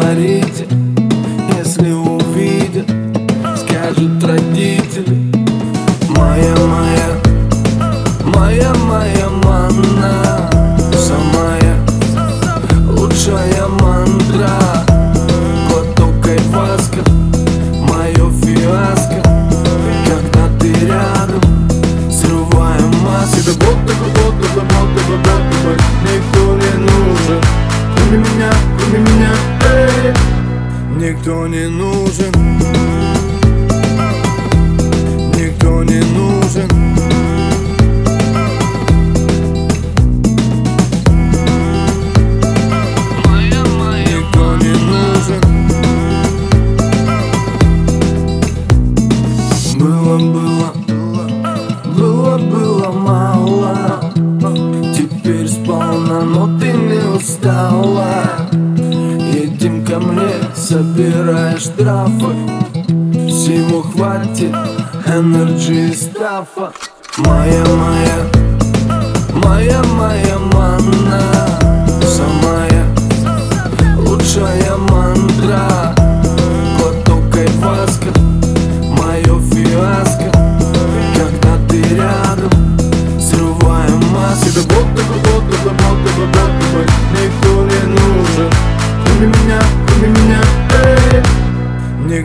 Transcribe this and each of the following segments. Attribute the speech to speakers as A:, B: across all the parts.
A: говорите, если увидят, скажут родители. Моя, моя, моя, моя манна, самая лучшая мантра. Глоток айваска, мое фиаско, когда ты рядом, срываем маску. Это год, такой год, такой год, такой год, такой, никто не нужен, кроме меня, кроме меня. Никто не нужен. Никто не нужен. Никто не нужен. Было, было, было, было мало. Теперь сполна, но ты не устала собирай штрафы. Всего хватит, энерджи и стафа Моя, моя, моя, моя манна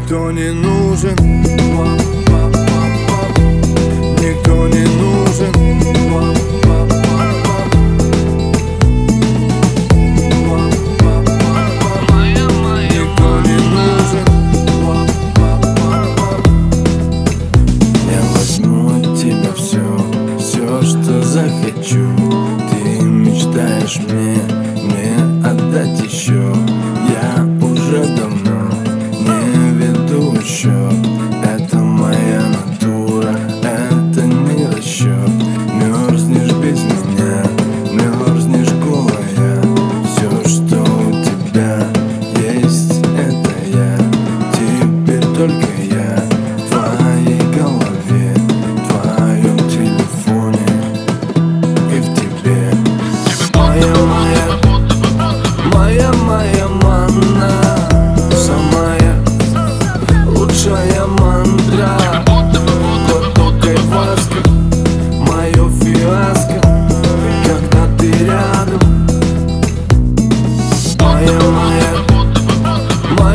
A: Никто не нужен. Никто не нужен. Я возьму тебя все Все, что захочу. Ты мечтаешь мне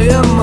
A: Soy amor.